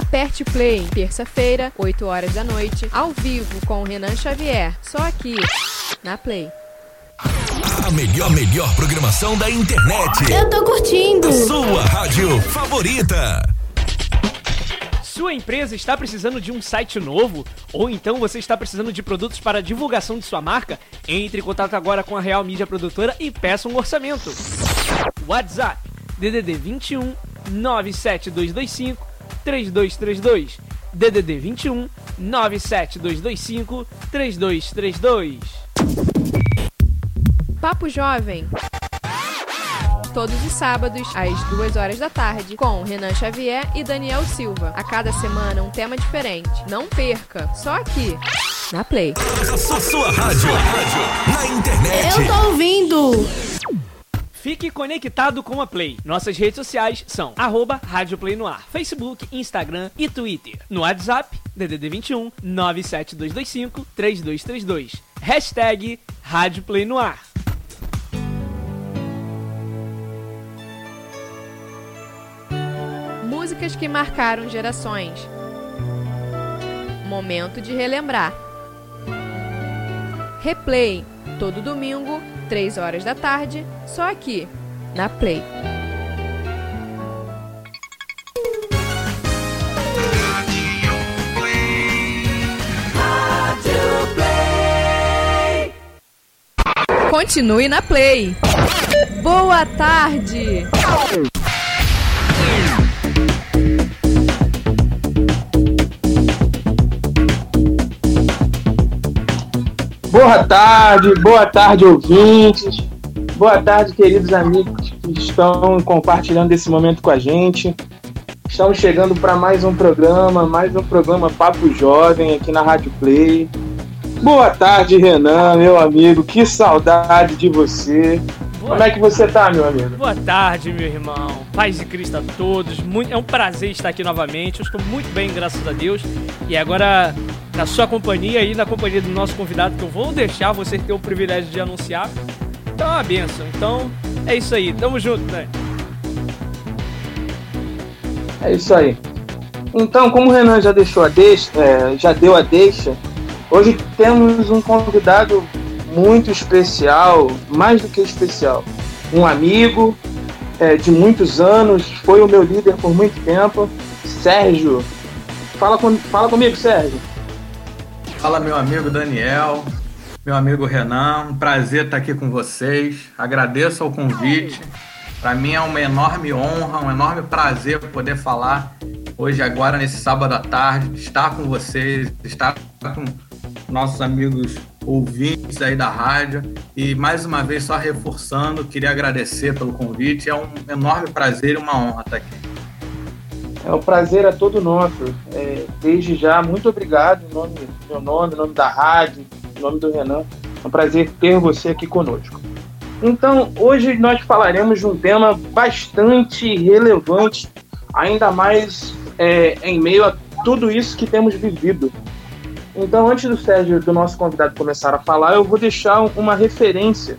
Aperte Play, terça-feira, 8 horas da noite, ao vivo com o Renan Xavier. Só aqui, na Play. A melhor, melhor programação da internet. Eu tô curtindo. Sua rádio favorita. Sua empresa está precisando de um site novo? Ou então você está precisando de produtos para divulgação de sua marca? Entre em contato agora com a Real Mídia Produtora e peça um orçamento. WhatsApp DDD 21 97225 3232 DDD 21 97225 3232 Papo Jovem. Todos os sábados, às 2 horas da tarde, com Renan Xavier e Daniel Silva. A cada semana, um tema diferente. Não perca, só aqui, na Play. Sua, sua rádio. Na internet. Eu tô ouvindo. Fique conectado com a Play. Nossas redes sociais são arroba Rádio Play no ar, Facebook, Instagram e Twitter. No WhatsApp, DDD 21 97225 3232. Hashtag Rádio Play no ar. Músicas que marcaram gerações. Momento de relembrar. Replay, todo domingo, 3 horas da tarde, só aqui, na Play. Continue na Play. Boa tarde. Boa tarde, boa tarde, ouvintes. Boa tarde, queridos amigos que estão compartilhando esse momento com a gente. Estamos chegando para mais um programa, mais um programa Papo Jovem aqui na Rádio Play. Boa tarde, Renan, meu amigo. Que saudade de você. Boa Como é que você tá, meu amigo? Boa tarde, meu irmão. Paz de Cristo a todos. É um prazer estar aqui novamente. Eu estou muito bem, graças a Deus. E agora, na sua companhia e na companhia do nosso convidado, que eu vou deixar você ter o privilégio de anunciar. Então é uma benção. Então, é isso aí. Tamo junto, né? É isso aí. Então, como o Renan já deixou a deixa, é, já deu a deixa, hoje temos um convidado muito especial, mais do que especial. Um amigo é, de muitos anos, foi o meu líder por muito tempo, Sérgio. Fala, com, fala comigo, Sérgio. Fala, meu amigo Daniel, meu amigo Renan, um prazer estar aqui com vocês. Agradeço ao convite. Para mim é uma enorme honra, um enorme prazer poder falar hoje, agora, nesse sábado à tarde, estar com vocês, estar com nossos amigos ouvintes aí da rádio. E mais uma vez, só reforçando, queria agradecer pelo convite. É um enorme prazer e uma honra estar aqui. É um prazer é todo nosso. É, desde já, muito obrigado em nome meu nome, em nome da rádio, em nome do Renan. É um prazer ter você aqui conosco. Então, hoje nós falaremos de um tema bastante relevante, ainda mais é, em meio a tudo isso que temos vivido. Então, antes do Sérgio, do nosso convidado, começar a falar, eu vou deixar uma referência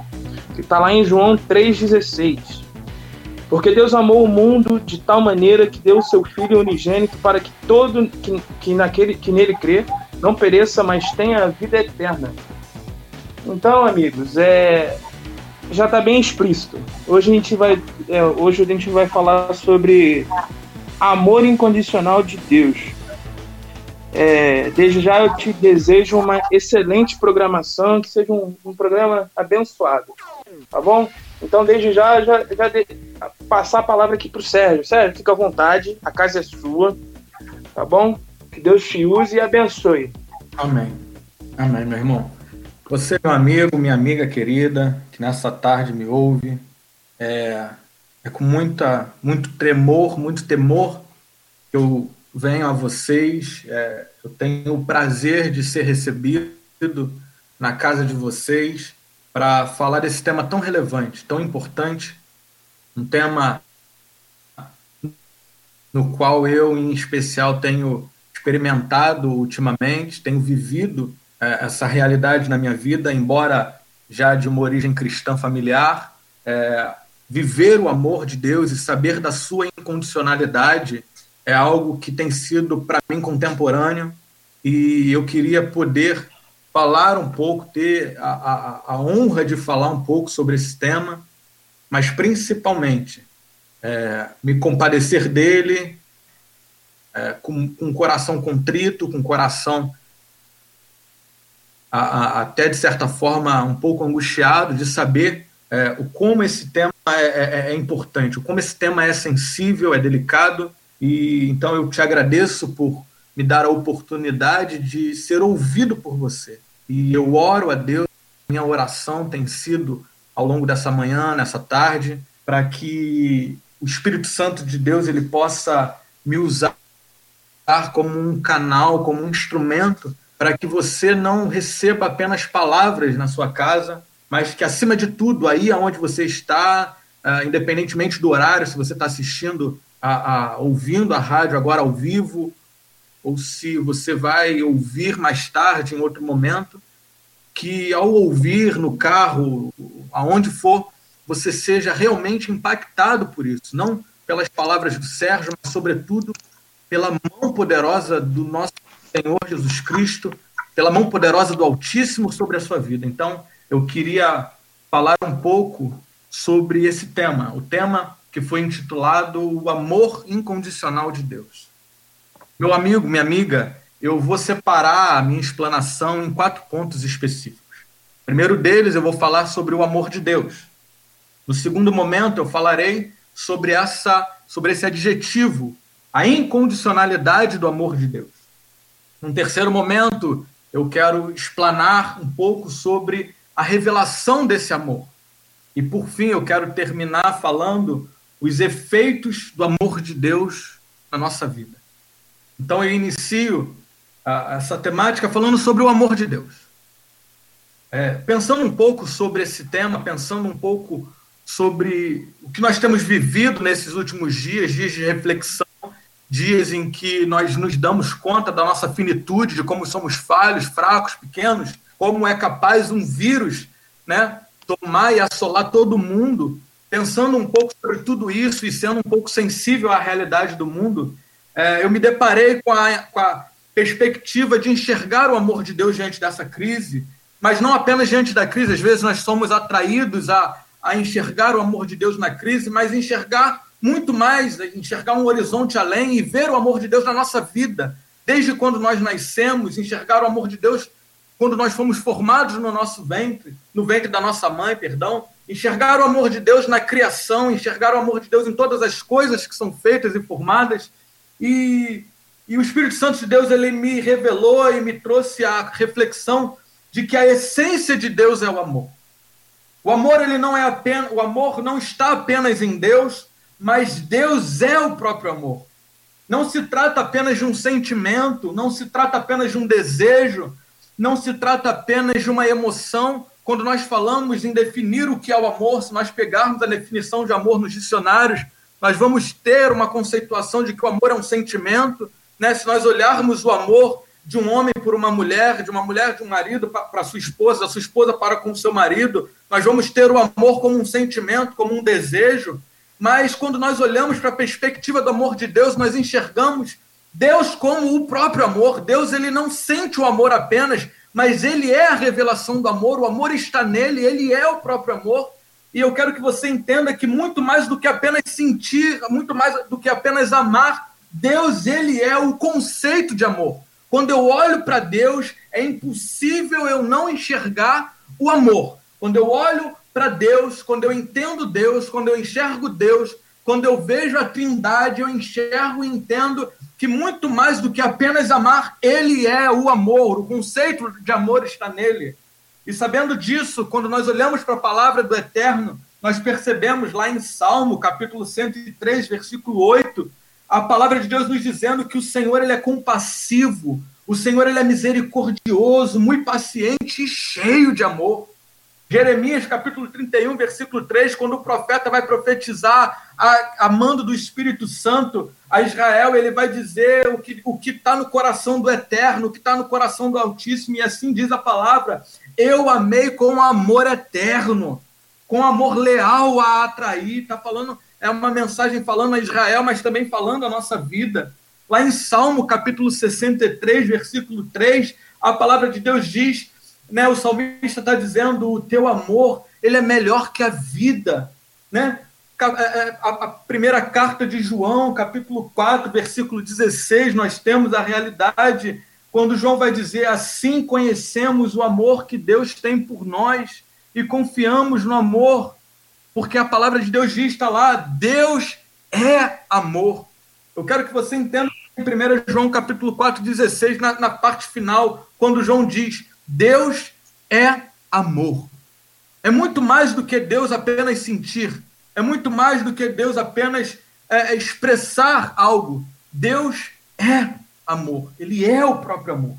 que está lá em João 3,16. Porque Deus amou o mundo de tal maneira que deu o seu Filho unigênito para que todo que, que, naquele, que nele crê não pereça, mas tenha a vida eterna. Então, amigos, é, já está bem explícito. Hoje a gente vai, é, hoje a gente vai falar sobre amor incondicional de Deus. É, desde já eu te desejo uma excelente programação, que seja um, um programa abençoado, tá bom? Então, desde já, já, já de, passar a palavra aqui para o Sérgio. Sérgio, fica à vontade, a casa é sua, tá bom? Que Deus te use e abençoe. Amém. Amém, meu irmão. Você, meu amigo, minha amiga querida, que nessa tarde me ouve, é, é com muita, muito tremor, muito temor que eu venho a vocês. É, eu tenho o prazer de ser recebido na casa de vocês para falar desse tema tão relevante, tão importante, um tema no qual eu, em especial, tenho experimentado ultimamente, tenho vivido é, essa realidade na minha vida, embora já de uma origem cristã familiar, é, viver o amor de Deus e saber da sua incondicionalidade é algo que tem sido para mim contemporâneo e eu queria poder falar um pouco, ter a, a, a, honra de falar um pouco sobre esse tema, mas principalmente é, me compadecer dele é, com, com o coração contrito, com o coração a, até de certa forma um pouco angustiado de saber é, o como esse tema é, é, é, importante, o como esse tema é sensível, é delicado, e então eu te agradeço por me dar a oportunidade de ser ouvido por você. E eu oro a Deus, minha oração tem sido ao longo dessa manhã, nessa tarde, para que o Espírito Santo de Deus ele possa me usar como um canal, como um instrumento, para que você não receba apenas palavras na sua casa, mas que acima de tudo, aí aonde você está, uh, independentemente do horário, se você está assistindo, a, a, ouvindo a rádio agora ao vivo, ou se você vai ouvir mais tarde, em outro momento, que ao ouvir no carro, aonde for, você seja realmente impactado por isso, não pelas palavras do Sérgio, mas sobretudo pela mão poderosa do nosso Senhor Jesus Cristo, pela mão poderosa do Altíssimo sobre a sua vida. Então, eu queria falar um pouco sobre esse tema, o tema que foi intitulado O Amor Incondicional de Deus. Meu amigo, minha amiga, eu vou separar a minha explanação em quatro pontos específicos. O primeiro deles, eu vou falar sobre o amor de Deus. No segundo momento, eu falarei sobre essa sobre esse adjetivo, a incondicionalidade do amor de Deus. Num terceiro momento, eu quero explanar um pouco sobre a revelação desse amor. E por fim, eu quero terminar falando os efeitos do amor de Deus na nossa vida. Então eu inicio a, essa temática falando sobre o amor de Deus. É, pensando um pouco sobre esse tema, pensando um pouco sobre o que nós temos vivido nesses últimos dias, dias de reflexão, dias em que nós nos damos conta da nossa finitude, de como somos falhos, fracos, pequenos, como é capaz um vírus né, tomar e assolar todo mundo. Pensando um pouco sobre tudo isso e sendo um pouco sensível à realidade do mundo, é, eu me deparei com a, com a perspectiva de enxergar o amor de Deus diante dessa crise, mas não apenas diante da crise, às vezes nós somos atraídos a, a enxergar o amor de Deus na crise, mas enxergar muito mais, enxergar um horizonte além e ver o amor de Deus na nossa vida, desde quando nós nascemos, enxergar o amor de Deus quando nós fomos formados no nosso ventre, no ventre da nossa mãe, perdão, enxergar o amor de Deus na criação, enxergar o amor de Deus em todas as coisas que são feitas e formadas, e, e o Espírito Santo de Deus ele me revelou e me trouxe a reflexão de que a essência de Deus é o amor. O amor ele não é apenas, o amor não está apenas em Deus, mas Deus é o próprio amor. Não se trata apenas de um sentimento, não se trata apenas de um desejo, não se trata apenas de uma emoção. Quando nós falamos em definir o que é o amor, se nós pegarmos a definição de amor nos dicionários, nós vamos ter uma conceituação de que o amor é um sentimento, né? Se nós olharmos o amor de um homem por uma mulher, de uma mulher de um marido para sua esposa, da sua esposa para com seu marido, nós vamos ter o amor como um sentimento, como um desejo. Mas quando nós olhamos para a perspectiva do amor de Deus, nós enxergamos Deus como o próprio amor. Deus ele não sente o amor apenas, mas ele é a revelação do amor. O amor está nele, ele é o próprio amor. E eu quero que você entenda que muito mais do que apenas sentir, muito mais do que apenas amar, Deus ele é o conceito de amor. Quando eu olho para Deus, é impossível eu não enxergar o amor. Quando eu olho para Deus, quando eu entendo Deus, quando eu enxergo Deus, quando eu vejo a Trindade, eu enxergo e entendo que muito mais do que apenas amar, Ele é o amor, o conceito de amor está nele. E sabendo disso, quando nós olhamos para a palavra do Eterno, nós percebemos lá em Salmo, capítulo 103, versículo 8, a palavra de Deus nos dizendo que o Senhor ele é compassivo, o Senhor ele é misericordioso, muito paciente e cheio de amor. Jeremias capítulo 31, versículo 3, quando o profeta vai profetizar a, a mando do Espírito Santo a Israel, ele vai dizer o que o está no coração do Eterno, o que está no coração do Altíssimo, e assim diz a palavra: Eu amei com amor eterno, com amor leal a atrair. Está falando é uma mensagem falando a Israel, mas também falando a nossa vida. Lá em Salmo, capítulo 63, versículo 3, a palavra de Deus diz, né, o salmista está dizendo, o teu amor, ele é melhor que a vida, né? É, é, a, primeira carta de João, capítulo 4, versículo 16, nós temos a realidade quando João vai dizer: Assim conhecemos o amor que Deus tem por nós e confiamos no amor, porque a palavra de Deus diz, está lá: Deus é amor. Eu quero que você entenda em 1 João capítulo 4, 16, na, na parte final, quando João diz: Deus é amor. É muito mais do que Deus apenas sentir é muito mais do que Deus apenas é, é, expressar algo. Deus é amor. Ele é o próprio amor.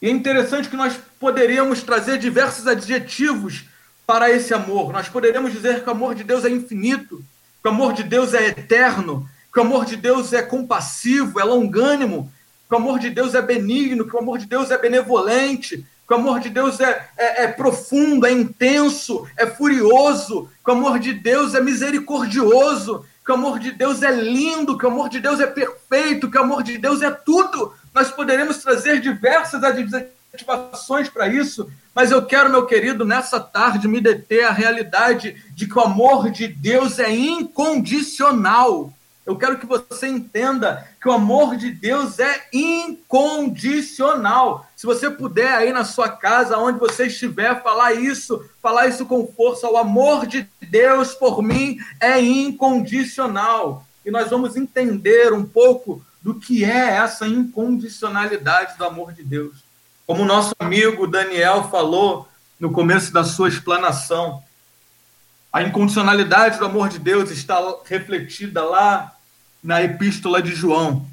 E é interessante que nós poderíamos trazer diversos adjetivos para esse amor. Nós poderíamos dizer que o amor de Deus é infinito, que o amor de Deus é eterno, que o amor de Deus é compassivo, é longânimo, que o amor de Deus é benigno, que o amor de Deus é benevolente, que o amor de Deus é, é, é, profundo, é intenso, é furioso, que o amor de Deus é misericordioso, que o amor de Deus é lindo, que o amor de Deus é perfeito, que o amor de Deus é tudo. Nós poderemos trazer diversas adjetivações para isso, mas eu quero, meu querido, nessa tarde me deter à realidade de que o amor de Deus é incondicional. Eu quero que você entenda que o amor de Deus é incondicional. Se você puder aí na sua casa, onde você estiver, falar isso, falar isso com força, o amor de Deus por mim é incondicional. E nós vamos entender um pouco do que é essa incondicionalidade do amor de Deus. Como o nosso amigo Daniel falou no começo da sua explanação, a incondicionalidade do amor de Deus está refletida lá na Epístola de João,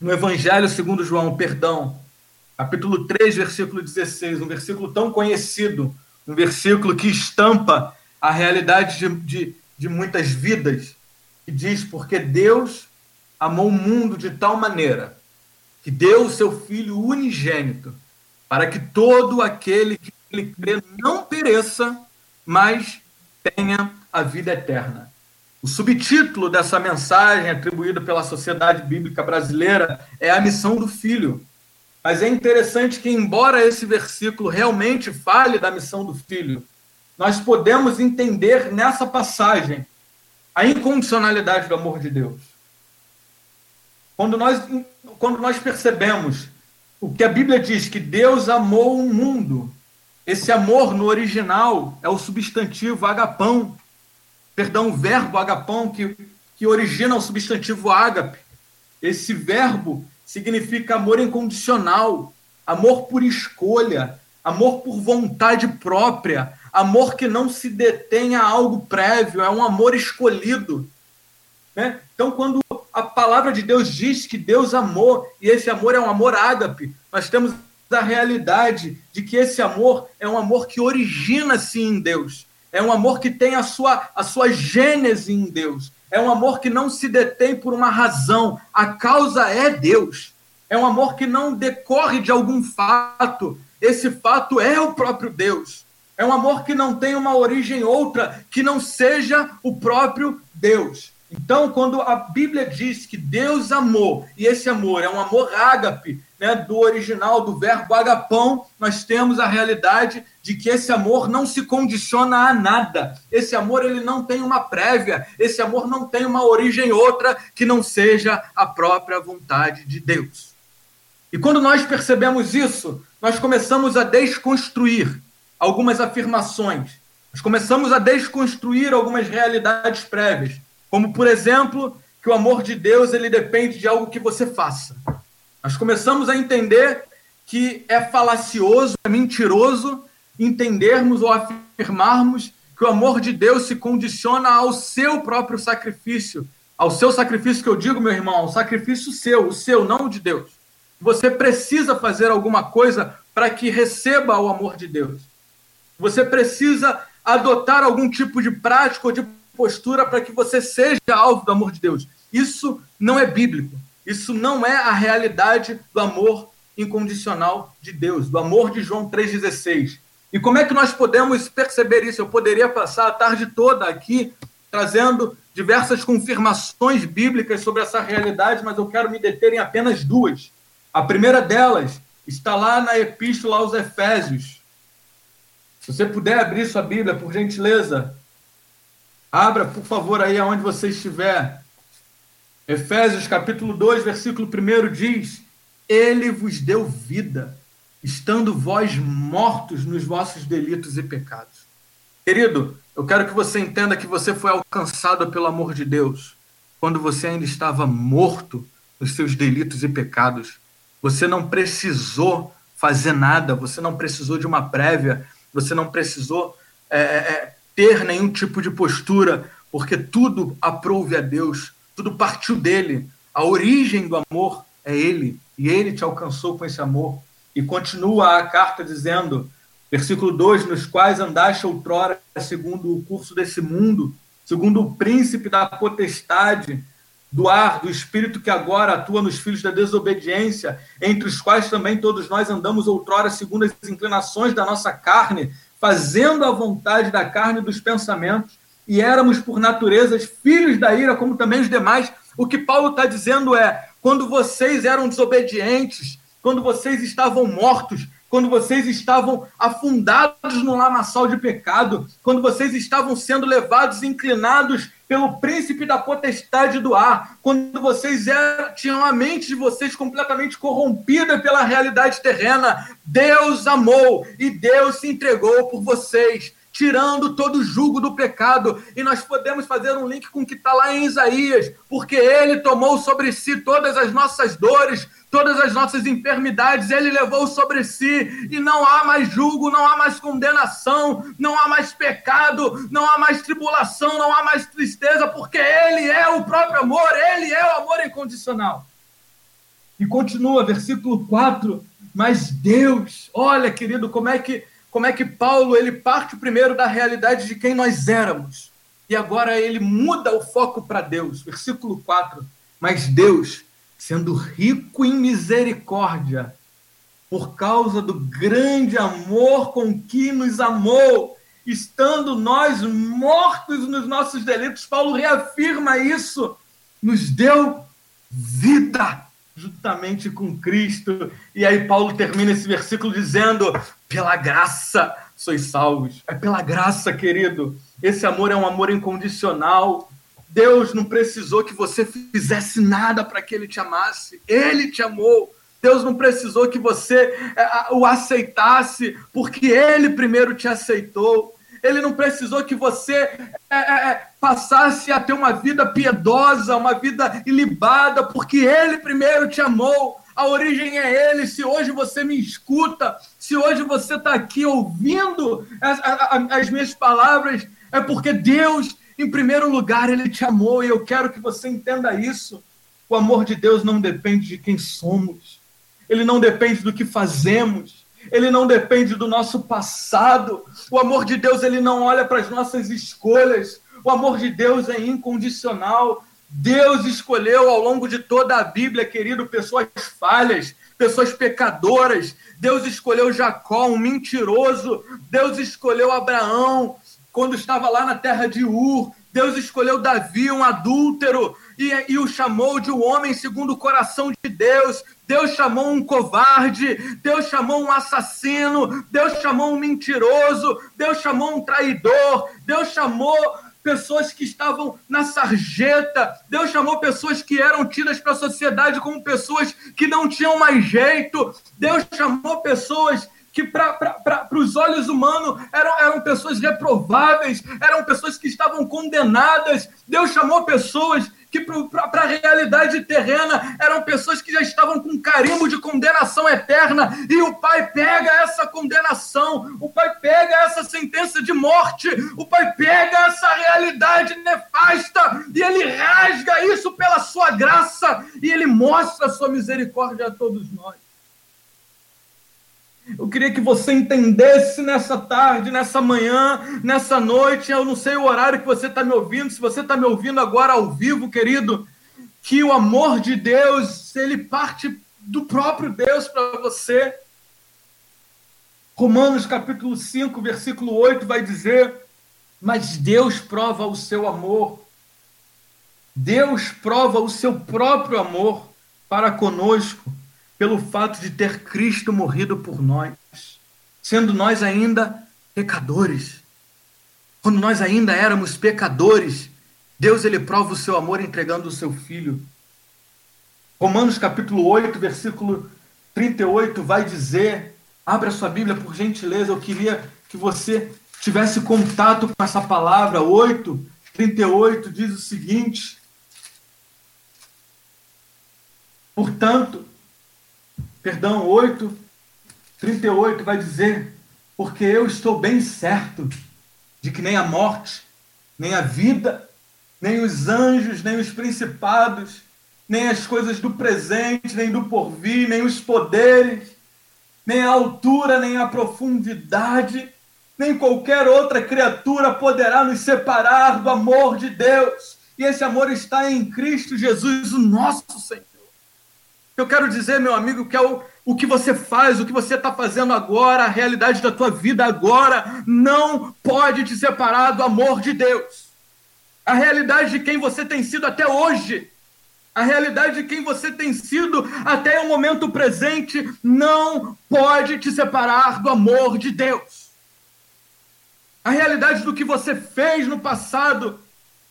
no Evangelho segundo João, perdão, capítulo 3, versículo 16, um versículo tão conhecido, um versículo que estampa a realidade de, de, de muitas vidas, que diz: Porque Deus amou o mundo de tal maneira que deu o seu Filho unigênito, para que todo aquele que ele crê não pereça, mas tenha a vida eterna. O subtítulo dessa mensagem atribuída pela Sociedade Bíblica Brasileira é a missão do filho. Mas é interessante que, embora esse versículo realmente fale da missão do filho, nós podemos entender nessa passagem a incondicionalidade do amor de Deus. Quando nós, quando nós percebemos o que a Bíblia diz, que Deus amou o mundo, esse amor no original é o substantivo agapão, perdão, o verbo agapão, que, que origina o substantivo ágape. Esse verbo significa amor incondicional, amor por escolha, amor por vontade própria, amor que não se detém a algo prévio, é um amor escolhido. Né? Então, quando a palavra de Deus diz que Deus amou, e esse amor é um amor ágape, nós temos a realidade de que esse amor é um amor que origina-se em Deus. É um amor que tem a sua, a sua gênese em Deus. É um amor que não se detém por uma razão. A causa é Deus. É um amor que não decorre de algum fato. Esse fato é o próprio Deus. É um amor que não tem uma origem outra que não seja o próprio Deus. Então, quando a Bíblia diz que Deus amou, e esse amor é um amor ágape, né, do original, do verbo agapão, nós temos a realidade de que esse amor não se condiciona a nada. Esse amor ele não tem uma prévia, esse amor não tem uma origem outra que não seja a própria vontade de Deus. E quando nós percebemos isso, nós começamos a desconstruir algumas afirmações. Nós começamos a desconstruir algumas realidades prévias, como por exemplo, que o amor de Deus ele depende de algo que você faça. Nós começamos a entender que é falacioso, é mentiroso entendermos ou afirmarmos que o amor de Deus se condiciona ao seu próprio sacrifício, ao seu sacrifício que eu digo, meu irmão, o sacrifício seu, o seu, não o de Deus. Você precisa fazer alguma coisa para que receba o amor de Deus. Você precisa adotar algum tipo de prática ou de postura para que você seja alvo do amor de Deus. Isso não é bíblico. Isso não é a realidade do amor incondicional de Deus, do amor de João 3,16. E como é que nós podemos perceber isso? Eu poderia passar a tarde toda aqui trazendo diversas confirmações bíblicas sobre essa realidade, mas eu quero me deter em apenas duas. A primeira delas está lá na Epístola aos Efésios. Se você puder abrir sua Bíblia, por gentileza, abra, por favor, aí aonde você estiver. Efésios capítulo 2, versículo 1 diz: Ele vos deu vida, estando vós mortos nos vossos delitos e pecados. Querido, eu quero que você entenda que você foi alcançado pelo amor de Deus quando você ainda estava morto nos seus delitos e pecados. Você não precisou fazer nada, você não precisou de uma prévia, você não precisou é, é, é ter nenhum tipo de postura, porque tudo aprouve a Deus tudo partiu dele. A origem do amor é ele, e ele te alcançou com esse amor. E continua a carta dizendo, versículo 2: Nos quais andaste outrora, segundo o curso desse mundo, segundo o príncipe da potestade, do ar, do espírito que agora atua nos filhos da desobediência, entre os quais também todos nós andamos outrora segundo as inclinações da nossa carne, fazendo a vontade da carne e dos pensamentos e éramos, por natureza, filhos da ira, como também os demais. O que Paulo está dizendo é: quando vocês eram desobedientes, quando vocês estavam mortos, quando vocês estavam afundados no lamaçal de pecado, quando vocês estavam sendo levados, inclinados pelo príncipe da potestade do ar, quando vocês eram, tinham a mente de vocês completamente corrompida pela realidade terrena, Deus amou e Deus se entregou por vocês tirando todo o jugo do pecado. E nós podemos fazer um link com o que está lá em Isaías, porque ele tomou sobre si todas as nossas dores, todas as nossas enfermidades, ele levou sobre si, e não há mais jugo, não há mais condenação, não há mais pecado, não há mais tribulação, não há mais tristeza, porque ele é o próprio amor, ele é o amor incondicional. E continua, versículo 4. Mas Deus, olha, querido, como é que como é que Paulo ele parte primeiro da realidade de quem nós éramos e agora ele muda o foco para Deus. Versículo 4. Mas Deus, sendo rico em misericórdia, por causa do grande amor com que nos amou, estando nós mortos nos nossos delitos, Paulo reafirma isso, nos deu vida juntamente com Cristo. E aí Paulo termina esse versículo dizendo: pela graça sois salvos. É pela graça, querido. Esse amor é um amor incondicional. Deus não precisou que você fizesse nada para que ele te amasse. Ele te amou. Deus não precisou que você é, o aceitasse, porque ele primeiro te aceitou. Ele não precisou que você é, é, é, passasse a ter uma vida piedosa, uma vida ilibada, porque Ele primeiro te amou. A origem é Ele. Se hoje você me escuta, se hoje você está aqui ouvindo as, as, as minhas palavras, é porque Deus, em primeiro lugar, Ele te amou e eu quero que você entenda isso. O amor de Deus não depende de quem somos, ele não depende do que fazemos, ele não depende do nosso passado. O amor de Deus, ele não olha para as nossas escolhas. O amor de Deus é incondicional. Deus escolheu ao longo de toda a Bíblia, querido, pessoas falhas, pessoas pecadoras. Deus escolheu Jacó, um mentiroso. Deus escolheu Abraão quando estava lá na terra de Ur. Deus escolheu Davi, um adúltero, e, e o chamou de um homem segundo o coração de Deus. Deus chamou um covarde, Deus chamou um assassino, Deus chamou um mentiroso, Deus chamou um traidor, Deus chamou pessoas que estavam na sarjeta, Deus chamou pessoas que eram tidas para a sociedade como pessoas que não tinham mais jeito, Deus chamou pessoas que para os olhos humanos eram, eram pessoas reprováveis, eram pessoas que estavam condenadas. Deus chamou pessoas que para a realidade terrena eram pessoas que já estavam com carimbo de condenação eterna, e o Pai pega essa condenação, o Pai pega essa sentença de morte, o Pai pega essa realidade nefasta, e ele rasga isso pela sua graça, e ele mostra a sua misericórdia a todos nós. Eu queria que você entendesse nessa tarde, nessa manhã, nessa noite. Eu não sei o horário que você está me ouvindo, se você está me ouvindo agora ao vivo, querido, que o amor de Deus, ele parte do próprio Deus para você. Romanos capítulo 5, versículo 8 vai dizer: mas Deus prova o seu amor. Deus prova o seu próprio amor para conosco pelo fato de ter Cristo morrido por nós, sendo nós ainda pecadores. Quando nós ainda éramos pecadores, Deus ele prova o seu amor entregando o seu filho. Romanos capítulo 8, versículo 38 vai dizer, abra sua Bíblia por gentileza, eu queria que você tivesse contato com essa palavra. 8, 38 diz o seguinte: Portanto, perdão, 8, 38 vai dizer: Porque eu estou bem certo de que nem a morte, nem a vida, nem os anjos, nem os principados, nem as coisas do presente, nem do porvir, nem os poderes, nem a altura, nem a profundidade, nem qualquer outra criatura poderá nos separar do amor de Deus. E esse amor está em Cristo Jesus, o nosso Senhor. Eu quero dizer, meu amigo, que é o, o que você faz, o que você está fazendo agora, a realidade da tua vida agora, não pode te separar do amor de Deus. A realidade de quem você tem sido até hoje, a realidade de quem você tem sido até o momento presente, não pode te separar do amor de Deus. A realidade do que você fez no passado,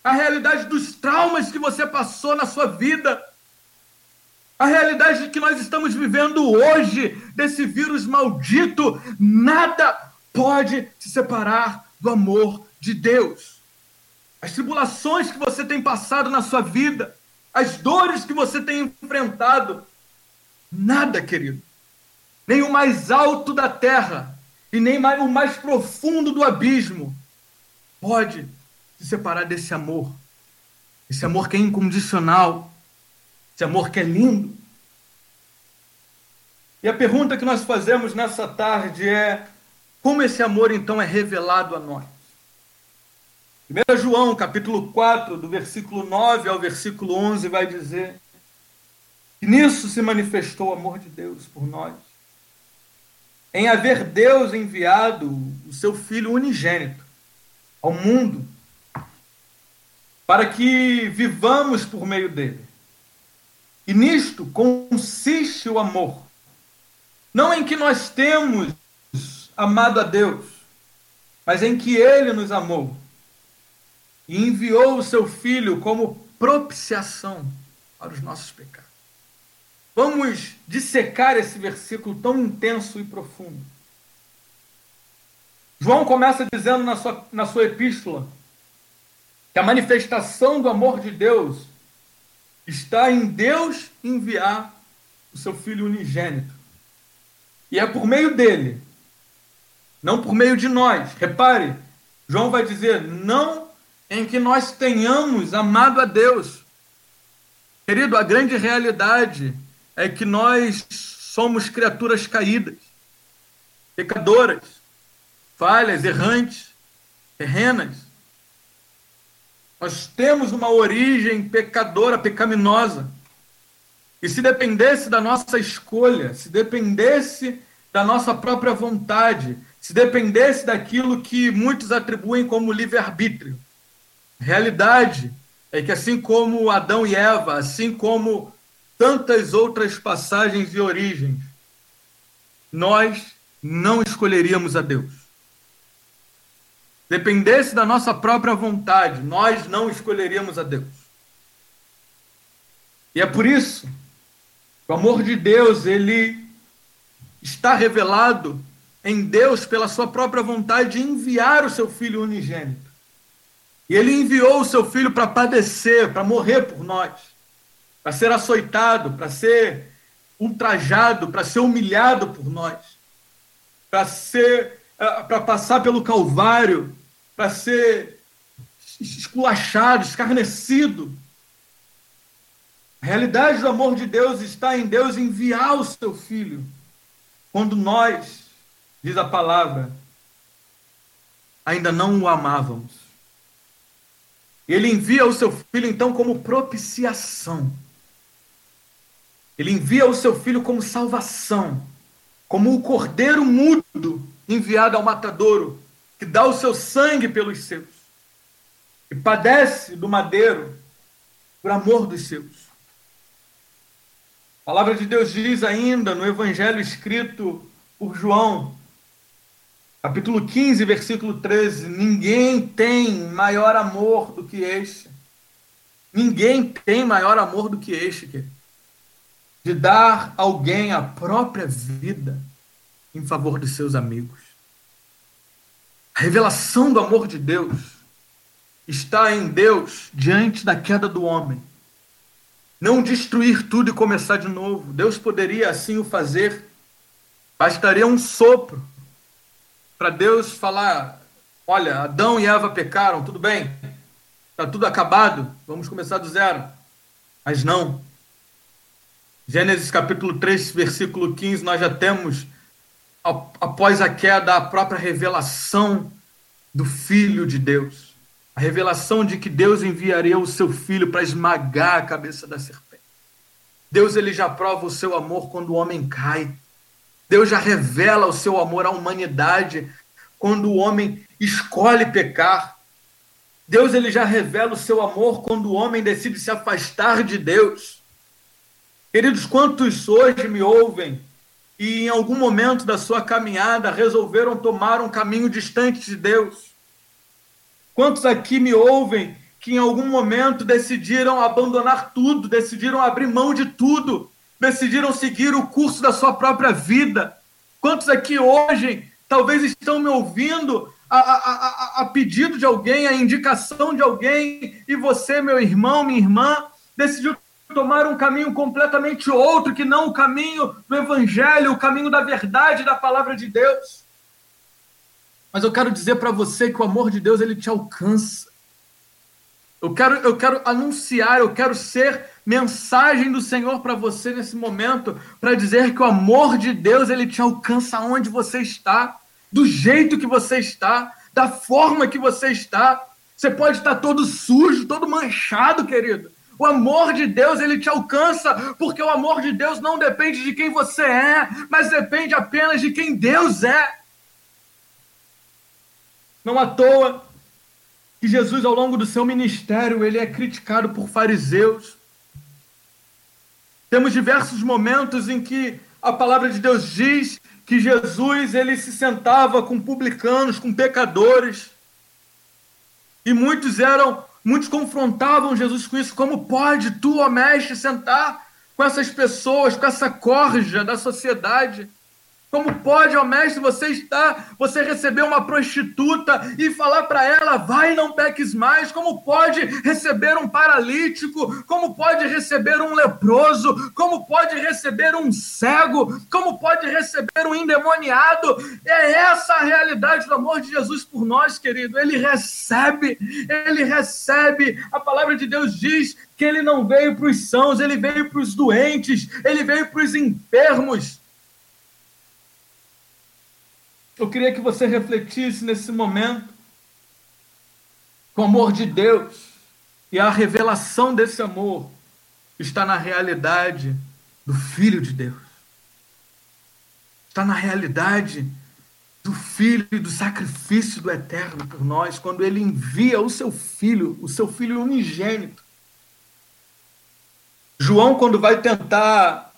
a realidade dos traumas que você passou na sua vida, a realidade que nós estamos vivendo hoje, desse vírus maldito, nada pode se separar do amor de Deus. As tribulações que você tem passado na sua vida, as dores que você tem enfrentado, nada, querido, nem o mais alto da terra e nem o mais profundo do abismo pode se separar desse amor. Esse amor que é incondicional, esse amor que é lindo. E a pergunta que nós fazemos nessa tarde é: como esse amor então é revelado a nós? 1 João, capítulo 4, do versículo 9 ao versículo 11, vai dizer que nisso se manifestou o amor de Deus por nós. Em haver Deus enviado o seu Filho unigênito ao mundo para que vivamos por meio dele. E nisto consiste o amor. Não em que nós temos amado a Deus, mas em que ele nos amou e enviou o seu filho como propiciação para os nossos pecados. Vamos dissecar esse versículo tão intenso e profundo. João começa dizendo na sua, na sua epístola que a manifestação do amor de Deus está em Deus enviar o seu Filho unigênito. E é por meio dele, não por meio de nós. Repare, João vai dizer: não em que nós tenhamos amado a Deus. Querido, a grande realidade é que nós somos criaturas caídas, pecadoras, falhas, errantes, terrenas. Nós temos uma origem pecadora, pecaminosa. E se dependesse da nossa escolha, se dependesse da nossa própria vontade, se dependesse daquilo que muitos atribuem como livre-arbítrio, realidade é que assim como Adão e Eva, assim como tantas outras passagens e origens, nós não escolheríamos a Deus dependesse da nossa própria vontade, nós não escolheríamos a Deus. E é por isso o amor de Deus, ele está revelado em Deus pela sua própria vontade de enviar o seu filho unigênito. E ele enviou o seu filho para padecer, para morrer por nós, para ser açoitado, para ser ultrajado, para ser humilhado por nós, para ser para passar pelo Calvário, para ser esculachado, escarnecido. A realidade do amor de Deus está em Deus enviar o seu filho. Quando nós, diz a palavra, ainda não o amávamos. Ele envia o seu filho, então, como propiciação. Ele envia o seu filho como salvação, como o cordeiro mudo enviado ao matadouro, que dá o seu sangue pelos seus. e padece do madeiro por amor dos seus. A palavra de Deus diz ainda no evangelho escrito por João, capítulo 15, versículo 13: Ninguém tem maior amor do que este. Ninguém tem maior amor do que este, de dar alguém a própria vida em favor dos seus amigos. A revelação do amor de Deus está em Deus diante da queda do homem. Não destruir tudo e começar de novo. Deus poderia assim o fazer. Bastaria um sopro para Deus falar: olha, Adão e Eva pecaram, tudo bem, está tudo acabado, vamos começar do zero. Mas não. Gênesis capítulo 3, versículo 15, nós já temos após a queda, a própria revelação do Filho de Deus. A revelação de que Deus enviaria o seu filho para esmagar a cabeça da serpente. Deus ele já prova o seu amor quando o homem cai. Deus já revela o seu amor à humanidade quando o homem escolhe pecar. Deus ele já revela o seu amor quando o homem decide se afastar de Deus. Queridos, quantos hoje me ouvem e em algum momento da sua caminhada resolveram tomar um caminho distante de Deus? Quantos aqui me ouvem que em algum momento decidiram abandonar tudo, decidiram abrir mão de tudo, decidiram seguir o curso da sua própria vida? Quantos aqui hoje talvez estão me ouvindo a, a, a, a pedido de alguém, a indicação de alguém, e você, meu irmão, minha irmã, decidiu tomar um caminho completamente outro que não o caminho do Evangelho, o caminho da verdade da palavra de Deus. Mas eu quero dizer para você que o amor de Deus ele te alcança. Eu quero, eu quero anunciar, eu quero ser mensagem do Senhor para você nesse momento, para dizer que o amor de Deus ele te alcança onde você está, do jeito que você está, da forma que você está. Você pode estar todo sujo, todo manchado, querido. O amor de Deus, ele te alcança, porque o amor de Deus não depende de quem você é, mas depende apenas de quem Deus é. Não à toa que Jesus, ao longo do seu ministério, ele é criticado por fariseus. Temos diversos momentos em que a palavra de Deus diz que Jesus ele se sentava com publicanos, com pecadores. E muitos eram Muitos confrontavam Jesus com isso. Como pode tu, ó mestre, sentar com essas pessoas, com essa corja da sociedade? Como pode, ó mestre, você estar, você receber uma prostituta e falar para ela, vai não peques mais? Como pode receber um paralítico? Como pode receber um leproso? Como pode receber um cego? Como pode receber um endemoniado? É essa a realidade do amor de Jesus por nós, querido. Ele recebe, ele recebe. A palavra de Deus diz que ele não veio para os sãos, ele veio para os doentes, ele veio para os enfermos. Eu queria que você refletisse nesse momento com o amor de Deus e a revelação desse amor está na realidade do Filho de Deus. Está na realidade do Filho e do sacrifício do Eterno por nós, quando ele envia o seu Filho, o seu Filho unigênito. João, quando vai tentar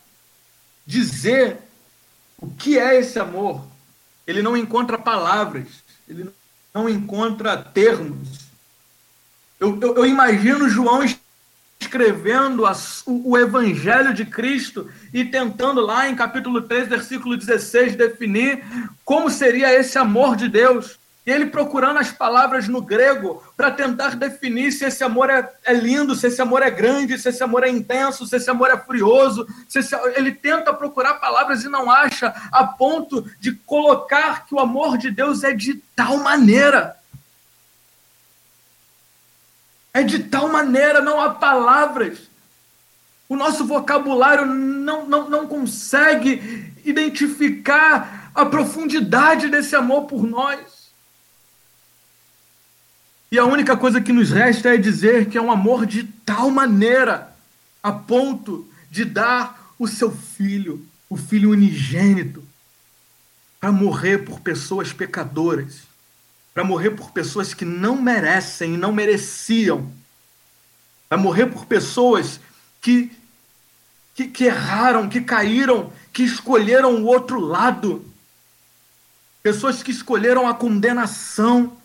dizer o que é esse amor, ele não encontra palavras, ele não encontra termos. Eu, eu, eu imagino João escrevendo o, o, Evangelho de Cristo e tentando lá em capítulo 3, versículo 16, definir como seria esse amor de Deus. E ele procurando as palavras no grego para tentar definir se esse amor é, é, lindo, se esse amor é grande, se esse amor é intenso, se esse amor é furioso. Se esse, ele tenta procurar palavras e não acha, a ponto de colocar que o amor de Deus é de tal maneira. É de tal maneira, não há palavras. O nosso vocabulário não, não, não consegue identificar a profundidade desse amor por nós. E a única coisa que nos resta é dizer que é um amor de tal maneira, a ponto de dar o seu filho, o filho unigênito, para morrer por pessoas pecadoras, para morrer por pessoas que não merecem e não mereciam. Vai morrer por pessoas que, que, que erraram, que caíram, que escolheram o outro lado. Pessoas que escolheram a condenação,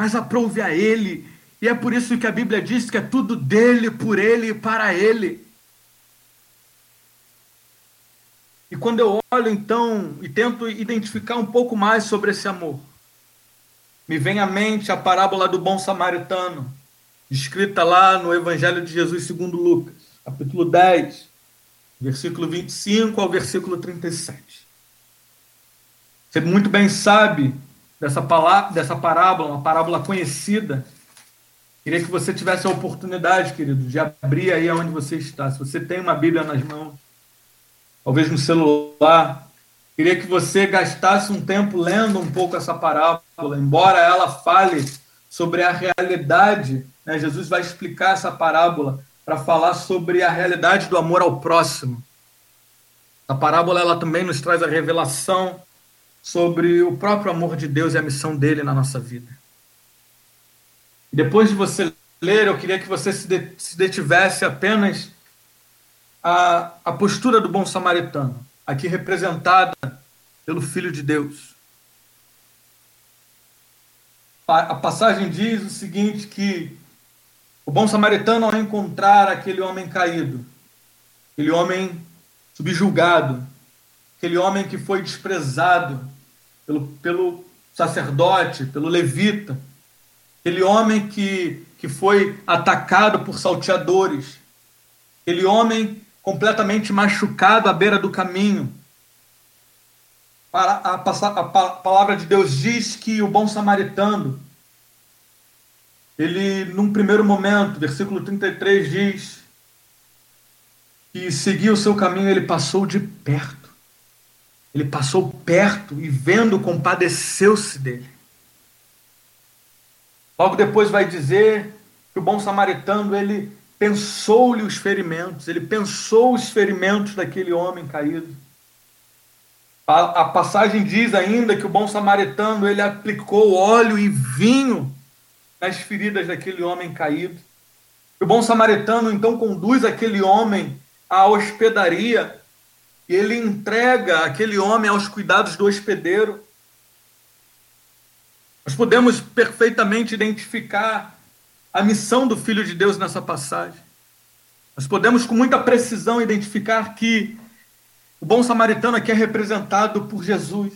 mas aprove a Ele. E é por isso que a Bíblia diz que é tudo dele, por Ele e para Ele. E quando eu olho então e tento identificar um pouco mais sobre esse amor, me vem à mente a parábola do bom samaritano, escrita lá no Evangelho de Jesus segundo Lucas, capítulo 10, versículo 25 ao versículo 37. Você muito bem sabe dessa, palavra, dessa parábola, uma parábola conhecida. Queria que você tivesse a oportunidade, querido, de abrir aí onde você está. Se você tem uma Bíblia nas mãos, talvez no celular. Queria que você gastasse um tempo lendo um pouco essa parábola, embora ela fale sobre a realidade. Né? Jesus vai explicar essa parábola para falar sobre a realidade do amor ao próximo. A parábola ela também nos traz a revelação sobre o próprio amor de Deus e a missão dele na nossa vida. Depois de você ler, eu queria que você se detivesse apenas a, a postura do bom samaritano, aqui representada pelo Filho de Deus. A passagem diz o seguinte: que o bom samaritano, ao encontrar aquele homem caído, aquele homem subjugado, aquele homem que foi desprezado pelo, pelo sacerdote, pelo levita, aquele homem que, que foi atacado por salteadores, aquele homem completamente machucado à beira do caminho. A, a, a, palavra de Deus diz que o bom samaritano, ele, num primeiro momento, versículo 33 diz que seguiu o seu caminho, ele passou de perto. Ele passou perto e vendo, compadeceu-se dele. Logo depois vai dizer que o bom samaritano, ele pensou-lhe os ferimentos, ele pensou os ferimentos daquele homem caído. A, a, passagem diz ainda que o bom samaritano ele aplicou óleo e vinho nas feridas daquele homem caído. O bom samaritano então conduz aquele homem à hospedaria e ele entrega aquele homem aos cuidados do hospedeiro. Nós podemos perfeitamente identificar a missão do Filho de Deus nessa passagem. Nós podemos com muita precisão identificar que o bom samaritano aqui é representado por Jesus.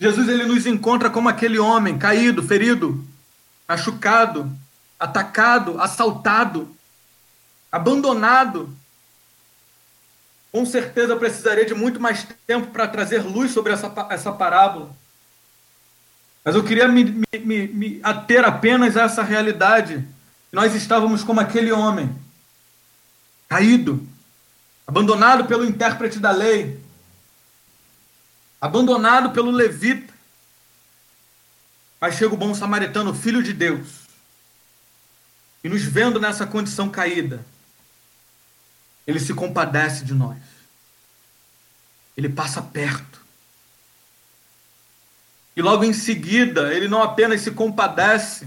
Jesus ele nos encontra como aquele homem caído, ferido, machucado, atacado, assaltado, abandonado. Com certeza precisaria de muito mais tempo para trazer luz sobre essa, essa parábola. Mas eu queria me, me, me ater apenas a essa realidade. Nós estávamos como aquele homem, caído, abandonado pelo intérprete da lei, abandonado pelo levita. Mas chega o bom samaritano, filho de Deus, e nos vendo nessa condição caída, ele se compadece de nós. Ele passa perto. E logo em seguida, ele não apenas se compadece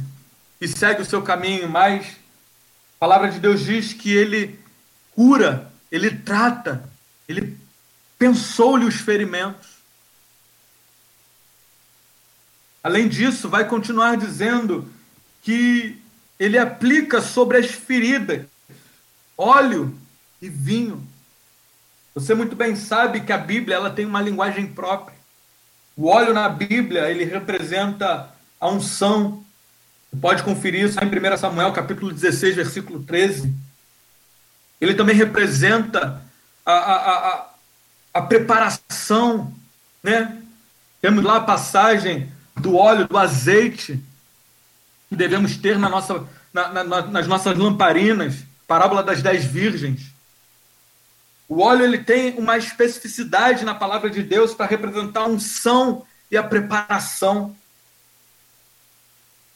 e segue o seu caminho, mas a palavra de Deus diz que ele cura, ele trata, ele pensou-lhe os ferimentos. Além disso, vai continuar dizendo que ele aplica sobre as feridas óleo e vinho. Você muito bem sabe que a Bíblia ela tem uma linguagem própria. O óleo na Bíblia, ele representa a unção. Você pode conferir isso em 1 Samuel, capítulo 16, versículo 13. Ele também representa a, a, a, a preparação, né? Temos lá a passagem do óleo, do azeite que devemos ter na nossa, na, na, nas nossas lamparinas, parábola das dez virgens. O óleo ele tem uma especificidade na palavra de Deus para representar a unção e a preparação.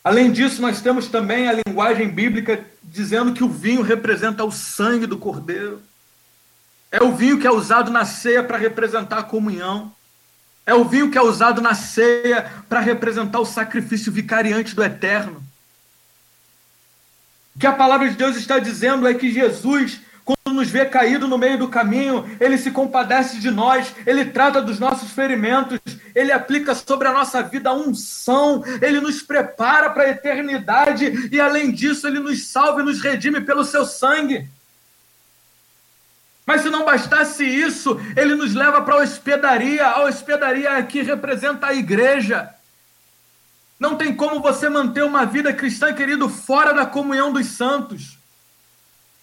Além disso, nós temos também a linguagem bíblica dizendo que o vinho representa o sangue do cordeiro. É o vinho que é usado na ceia para representar a comunhão. É o vinho que é usado na ceia para representar o sacrifício vicariante do eterno. O que a palavra de Deus está dizendo é que Jesus, nos vê caído no meio do caminho, ele se compadece de nós, ele trata dos nossos ferimentos, ele aplica sobre a nossa vida a unção, ele nos prepara para a eternidade e, além disso, ele nos salva e nos redime pelo seu sangue. Mas se não bastasse isso, ele nos leva para a hospedaria. A hospedaria aqui representa a igreja. Não tem como você manter uma vida cristã, querido, fora da comunhão dos santos.